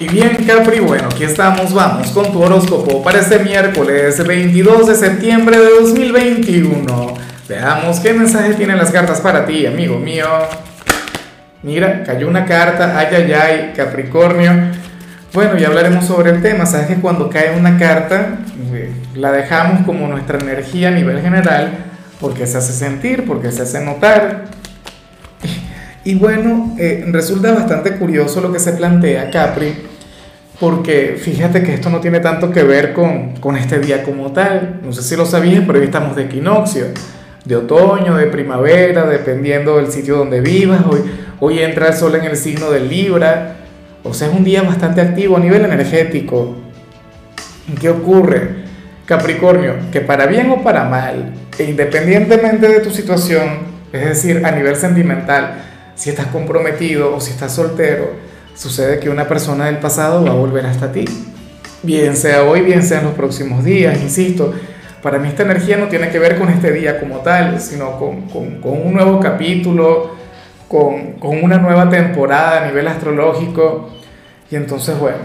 Y bien Capri, bueno, aquí estamos, vamos con tu horóscopo para este miércoles 22 de septiembre de 2021. Veamos qué mensaje tienen las cartas para ti, amigo mío. Mira, cayó una carta, ay, ay, ay, Capricornio. Bueno, ya hablaremos sobre el tema. Sabes que cuando cae una carta, eh, la dejamos como nuestra energía a nivel general, porque se hace sentir, porque se hace notar. Y bueno, eh, resulta bastante curioso lo que se plantea, Capri, porque fíjate que esto no tiene tanto que ver con, con este día como tal. No sé si lo sabías, pero hoy estamos de equinoccio, de otoño, de primavera, dependiendo del sitio donde vivas. Hoy, hoy entra el sol en el signo del Libra. O sea, es un día bastante activo a nivel energético. ¿Qué ocurre? Capricornio, que para bien o para mal, e independientemente de tu situación, es decir, a nivel sentimental, si estás comprometido o si estás soltero, sucede que una persona del pasado va a volver hasta ti. Bien sea hoy, bien sea en los próximos días, insisto. Para mí esta energía no tiene que ver con este día como tal, sino con, con, con un nuevo capítulo, con, con una nueva temporada a nivel astrológico. Y entonces, bueno,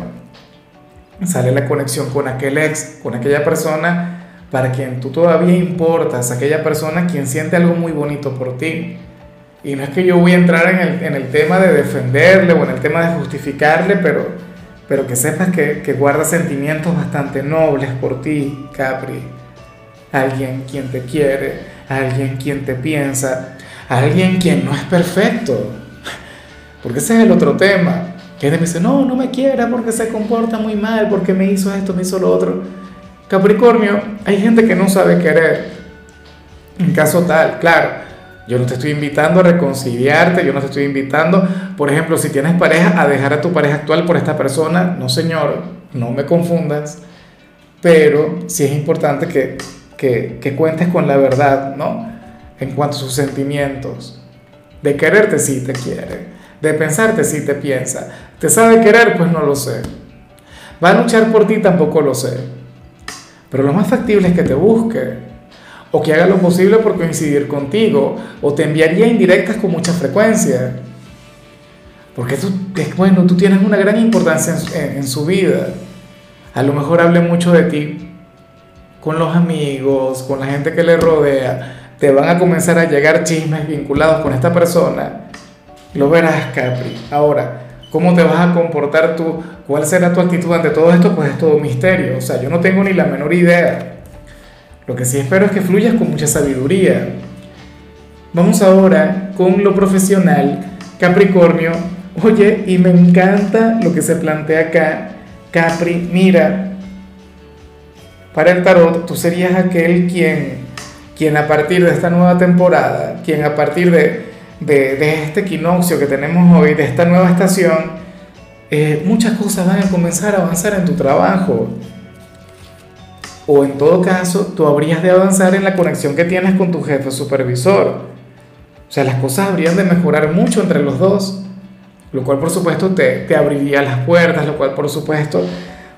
sale la conexión con aquel ex, con aquella persona para quien tú todavía importas, aquella persona quien siente algo muy bonito por ti. Y no es que yo voy a entrar en el, en el tema de defenderle o en el tema de justificarle, pero, pero que sepas que, que guarda sentimientos bastante nobles por ti, Capri. Alguien quien te quiere, alguien quien te piensa, alguien quien no es perfecto. Porque ese es el otro tema. Que me dice, no, no me quiera porque se comporta muy mal, porque me hizo esto, me hizo lo otro. Capricornio, hay gente que no sabe querer. En caso tal, claro yo no te estoy invitando a reconciliarte, yo no te estoy invitando, por ejemplo, si tienes pareja, a dejar a tu pareja actual por esta persona. No, señor, no me confundas. Pero sí es importante que, que, que cuentes con la verdad, ¿no? En cuanto a sus sentimientos. De quererte sí te quiere. De pensarte sí te piensa. ¿Te sabe querer? Pues no lo sé. ¿Va a luchar por ti? Tampoco lo sé. Pero lo más factible es que te busque o que haga lo posible por coincidir contigo, o te enviaría indirectas con mucha frecuencia. Porque tú, bueno, tú tienes una gran importancia en, su vida. A lo mejor hable mucho de ti con los amigos, con la gente que le rodea. Te van a comenzar a llegar chismes vinculados con esta persona. Lo verás, Capri. Ahora, ¿cómo te vas a comportar tú? ¿Cuál será tu actitud ante todo esto? Pues es todo misterio. O sea, yo no tengo ni la menor idea. Lo que sí espero es que fluyas con mucha sabiduría. Vamos ahora con lo profesional, Capricornio. Oye, y me encanta lo que se plantea acá. Capri, mira, para el tarot tú serías aquel quien, quien a partir de esta nueva temporada, quien a partir de, de, este equinoccio que tenemos hoy, de esta nueva estación, eh, muchas cosas van a comenzar a avanzar en tu trabajo o en todo caso, tú habrías de avanzar en la conexión que tienes con tu jefe supervisor. O sea, las cosas habrían de mejorar mucho entre los dos, lo cual por supuesto te, te abriría las puertas, lo cual por supuesto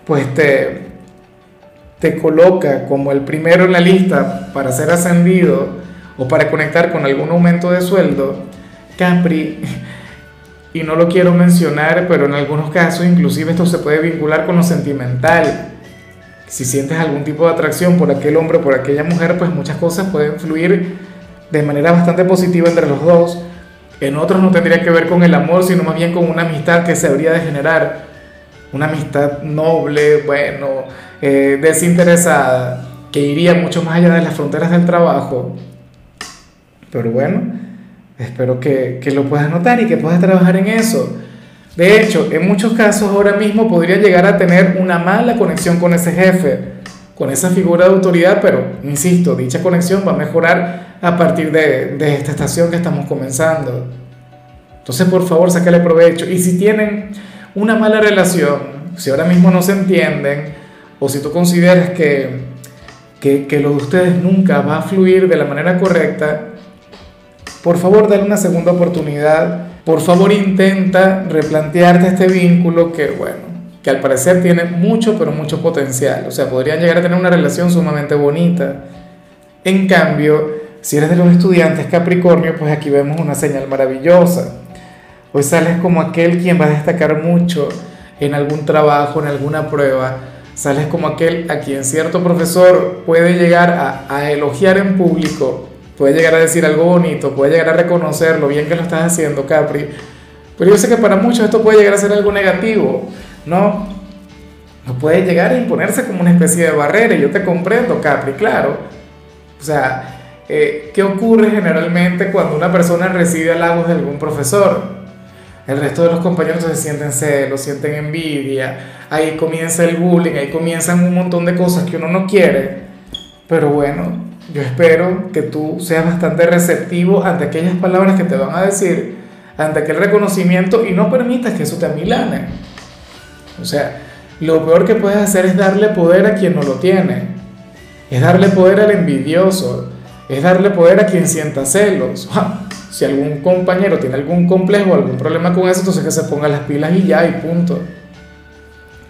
pues te, te coloca como el primero en la lista para ser ascendido o para conectar con algún aumento de sueldo. Capri, y no lo quiero mencionar, pero en algunos casos inclusive esto se puede vincular con lo sentimental si sientes algún tipo de atracción por aquel hombre o por aquella mujer, pues muchas cosas pueden fluir de manera bastante positiva entre los dos. En otros no tendría que ver con el amor, sino más bien con una amistad que se habría de generar. Una amistad noble, bueno, eh, desinteresada, que iría mucho más allá de las fronteras del trabajo. Pero bueno, espero que, que lo puedas notar y que puedas trabajar en eso. De hecho, en muchos casos ahora mismo podría llegar a tener una mala conexión con ese jefe, con esa figura de autoridad, pero, insisto, dicha conexión va a mejorar a partir de, esta estación que estamos comenzando. Entonces, por favor, sácale provecho. Y si tienen una mala relación, si ahora mismo no se entienden, o si tú consideras que, que, que lo de ustedes nunca va a fluir de la manera correcta, por favor, dale una segunda oportunidad por favor intenta replantearte este vínculo que, bueno, que al parecer tiene mucho, pero mucho potencial. O sea, podrían llegar a tener una relación sumamente bonita. En cambio, si eres de los estudiantes Capricornio, pues aquí vemos una señal maravillosa. Hoy sales como aquel quien va a destacar mucho en algún trabajo, en alguna prueba, sales como aquel a quien cierto profesor puede llegar a elogiar en público, puede llegar a decir algo bonito, puede llegar a reconocer lo bien que lo estás haciendo, Capri. Pero yo sé que para muchos esto puede llegar a ser algo negativo, ¿no? No puede llegar a imponerse como una especie de barrera, y yo te comprendo, Capri, claro. O sea, eh, ¿qué ocurre generalmente cuando una persona recibe halagos de algún profesor? El resto de los compañeros se sienten celos, sienten envidia, ahí comienza el bullying, ahí comienzan un montón de cosas que uno no quiere. Pero bueno, yo espero que tú seas bastante receptivo ante aquellas palabras que te van a decir, ante aquel reconocimiento y no permitas que eso te amilane. O sea, lo peor que puedes hacer es darle poder a quien no lo tiene, es darle poder al envidioso, es darle poder a quien sienta celos. Si algún compañero tiene algún complejo, algún problema con eso, entonces que se ponga las pilas y ya, y punto.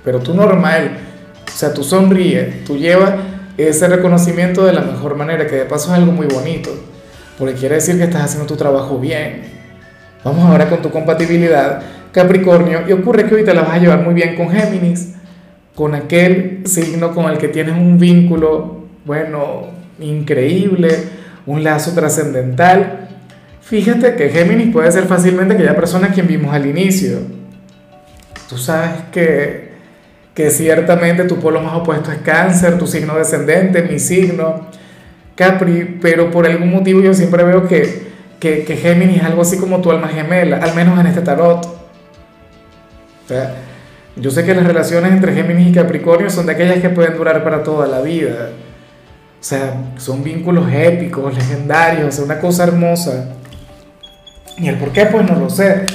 Pero tú normal, o sea, tú sonríes, tú llevas ese reconocimiento de la mejor manera, que de paso es algo muy bonito, porque quiere decir que estás haciendo tu trabajo bien. Vamos ahora con tu compatibilidad, Capricornio, y ocurre que hoy te la vas a llevar muy bien con Géminis, con aquel signo con el que tienes un vínculo, bueno, increíble, un lazo trascendental Fíjate que Géminis puede ser fácilmente aquella persona a quien vimos al inicio. Tú sabes que, que ciertamente tu polo más opuesto es cáncer, tu signo descendente, mi signo, Capri, pero por algún motivo yo siempre veo que, que, Géminis es algo así como tu alma gemela, al menos en este tarot. O sea, yo sé que las relaciones entre Géminis y Capricornio son de aquellas que pueden durar para toda la vida. O sea, son vínculos épicos, legendarios, una cosa hermosa. Y el por qué, pues no lo sé.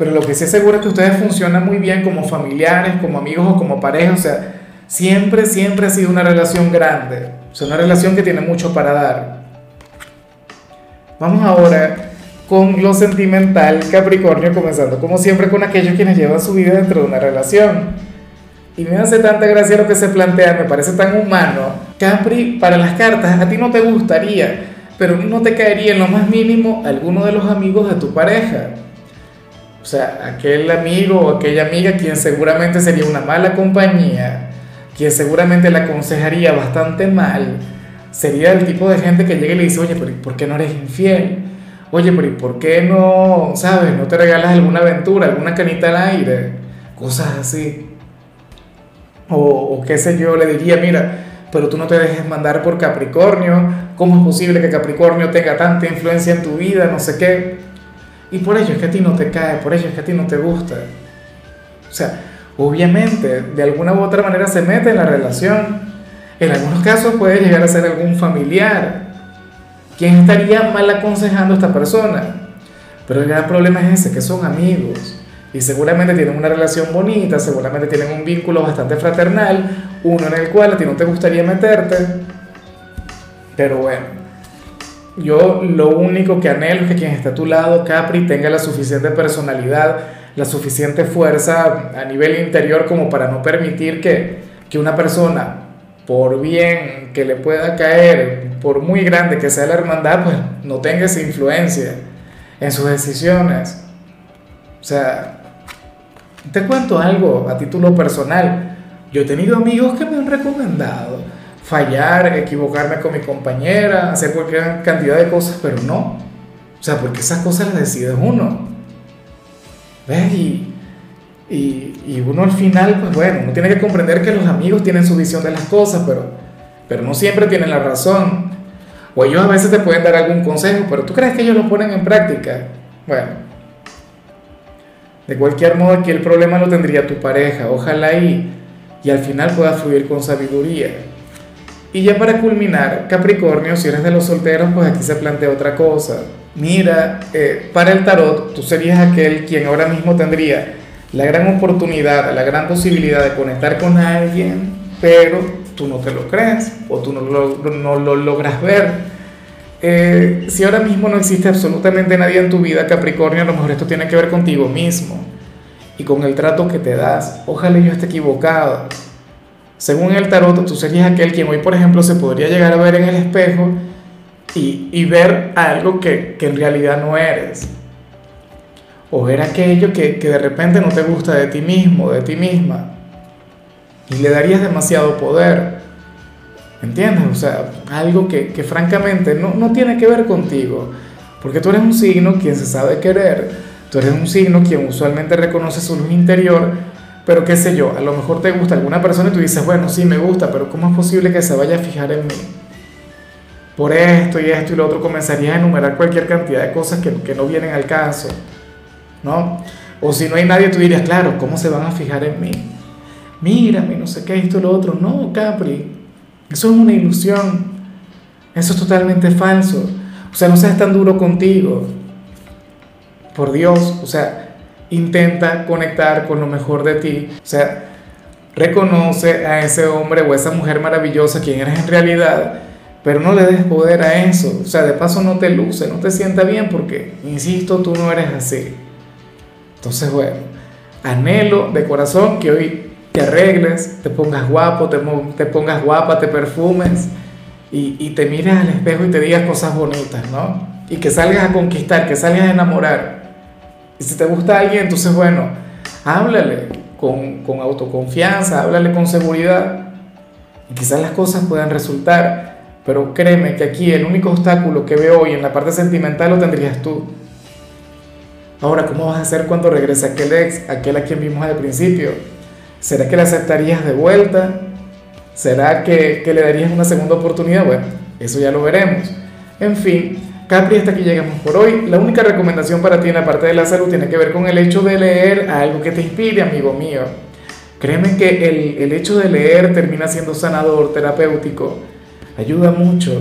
Pero lo que sí seguro es que ustedes funcionan muy bien como familiares, como amigos o como pareja. O sea, siempre, siempre ha sido una relación grande. O sea, una relación que tiene mucho para dar. Vamos ahora con lo sentimental, Capricornio, comenzando como siempre con aquellos quienes llevan su vida dentro de una relación. Y me hace tanta gracia lo que se plantea, me parece tan humano. Capri, para las cartas, a ti no te gustaría pero no te caería en lo más mínimo alguno de los amigos de tu pareja. O sea, aquel amigo o aquella amiga quien seguramente sería una mala compañía, quien seguramente la aconsejaría bastante mal, sería el tipo de gente que llega y le dice, oye, pero ¿por qué no eres infiel? Oye, pero ¿por qué no, sabes, no te regalas alguna aventura, alguna canita al aire? Cosas así. O, o qué sé yo, le diría, mira, pero tú no te dejes mandar por Capricornio, ¿cómo es posible que Capricornio tenga tanta influencia en tu vida? No sé qué. Y por ello es que a ti no te cae, por ello es que a ti no te gusta. O sea, obviamente, de alguna u otra manera se mete en la relación. En algunos casos puede llegar a ser algún familiar. ¿Quién estaría mal aconsejando a esta persona? Pero el gran problema es ese, que son amigos y seguramente tienen una relación bonita, seguramente tienen un vínculo bastante fraternal, uno en el cual a ti no te gustaría meterte, pero bueno, yo lo único que anhelo es que quien esté a tu lado, Capri, tenga la suficiente personalidad, la suficiente fuerza a nivel interior como para no permitir que, que una persona, por bien que le pueda caer, por muy grande que sea la hermandad, pues no tenga esa influencia en sus decisiones. O sea, te cuento algo a título personal. Yo he tenido amigos que me han recomendado fallar, equivocarme con mi compañera, hacer cualquier cantidad de cosas, pero no. O sea, porque esas cosas las decide uno. ¿Ves? Y, y, uno al final, pues bueno, uno tiene que comprender que los amigos tienen su visión de las cosas, pero, pero no siempre tienen la razón. O ellos a veces te pueden dar algún consejo, pero tú crees que ellos lo ponen en práctica. Bueno, de cualquier modo, aquí el problema lo tendría tu pareja. Ojalá y, y al final pueda fluir con sabiduría. Y ya para culminar, Capricornio, si eres de los solteros, pues aquí se plantea otra cosa. Mira, eh, para el tarot, tú serías aquel quien ahora mismo tendría la gran oportunidad, la gran posibilidad de conectar con alguien, pero tú no te lo crees o tú no lo, logras ver eh, si ahora mismo no existe absolutamente nadie en tu vida, Capricornio, a lo mejor esto tiene que ver contigo mismo y con el trato que te das. Ojalá yo esté equivocado. Según el tarot, tú serías aquel quien hoy, por ejemplo, se podría llegar a ver en el espejo y, y ver algo que, que en realidad no eres. o ver aquello que, que de repente no te gusta de ti mismo, de ti misma, y le darías demasiado poder. ¿Entiendes? O sea, algo que, que francamente no, no tiene que ver contigo, porque tú eres un signo quien se sabe querer, tú eres un signo quien usualmente reconoce su luz interior, pero qué sé yo, a lo mejor te gusta alguna persona y tú dices, bueno, sí me gusta, pero ¿cómo es posible que se vaya a fijar en mí? Por esto y esto y lo otro comenzarías a enumerar cualquier cantidad de cosas que, que no vienen al caso, ¿no? O si no hay nadie, tú dirías, claro, ¿cómo se van a fijar en mí? Mírame, no sé qué, esto y lo otro. No, Capri, eso es una ilusión. Eso es totalmente falso. O sea, no seas tan duro contigo. Por Dios, o sea, intenta conectar con lo mejor de ti. O sea, reconoce a ese hombre o esa mujer maravillosa quien eres en realidad, pero no le des poder a eso. O sea, de paso no te luce, no te sienta bien porque, insisto, tú no eres así. Entonces, bueno, anhelo de corazón que hoy te arregles, te pongas guapo, te, te pongas guapa, te perfumes y, y, te mires al espejo y te digas cosas bonitas, ¿no? Y que salgas a conquistar, que salgas a enamorar. Y si te gusta alguien, entonces bueno, háblale con, con autoconfianza, háblale con seguridad y quizás las cosas puedan resultar. Pero créeme que aquí el único obstáculo que veo hoy en la parte sentimental lo tendrías tú. Ahora, ¿cómo vas a hacer cuando regrese aquel ex, aquel a quien vimos al principio? ¿Será que le aceptarías de vuelta? ¿Será que, que, le darías una segunda oportunidad? Bueno, eso ya lo veremos. En fin, Capri, hasta aquí llegamos por hoy. La única recomendación para ti en la parte de la salud tiene que ver con el hecho de leer algo que te inspire, amigo mío. Créeme que el, el hecho de leer termina siendo sanador, terapéutico. Ayuda mucho.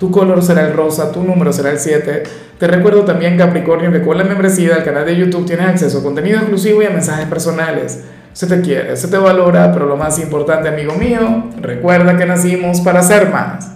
Tu color será el rosa, tu número será el 7. Te recuerdo también, Capricornio, que con la membresía del canal de YouTube tienes acceso a contenido exclusivo y a mensajes personales se te quiere, se te valora, pero lo más importante, amigo mío, recuerda que nacimos para ser más.